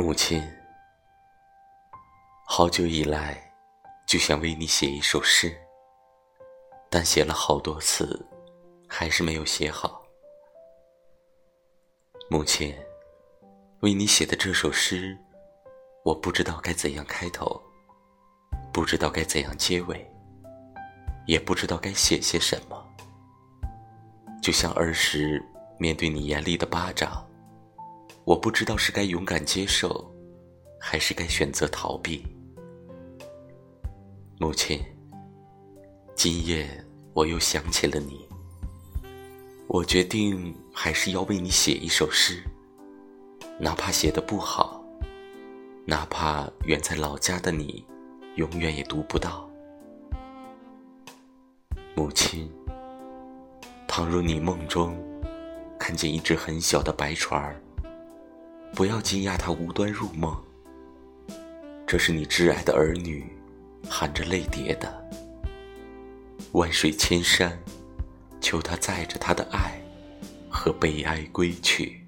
母亲，好久以来就想为你写一首诗，但写了好多次，还是没有写好。母亲，为你写的这首诗，我不知道该怎样开头，不知道该怎样结尾，也不知道该写些什么。就像儿时面对你严厉的巴掌。我不知道是该勇敢接受，还是该选择逃避。母亲，今夜我又想起了你。我决定还是要为你写一首诗，哪怕写的不好，哪怕远在老家的你永远也读不到。母亲，倘若你梦中看见一只很小的白船儿。不要惊讶，他无端入梦。这是你挚爱的儿女，含着泪叠的。万水千山，求他载着他的爱和悲哀归去。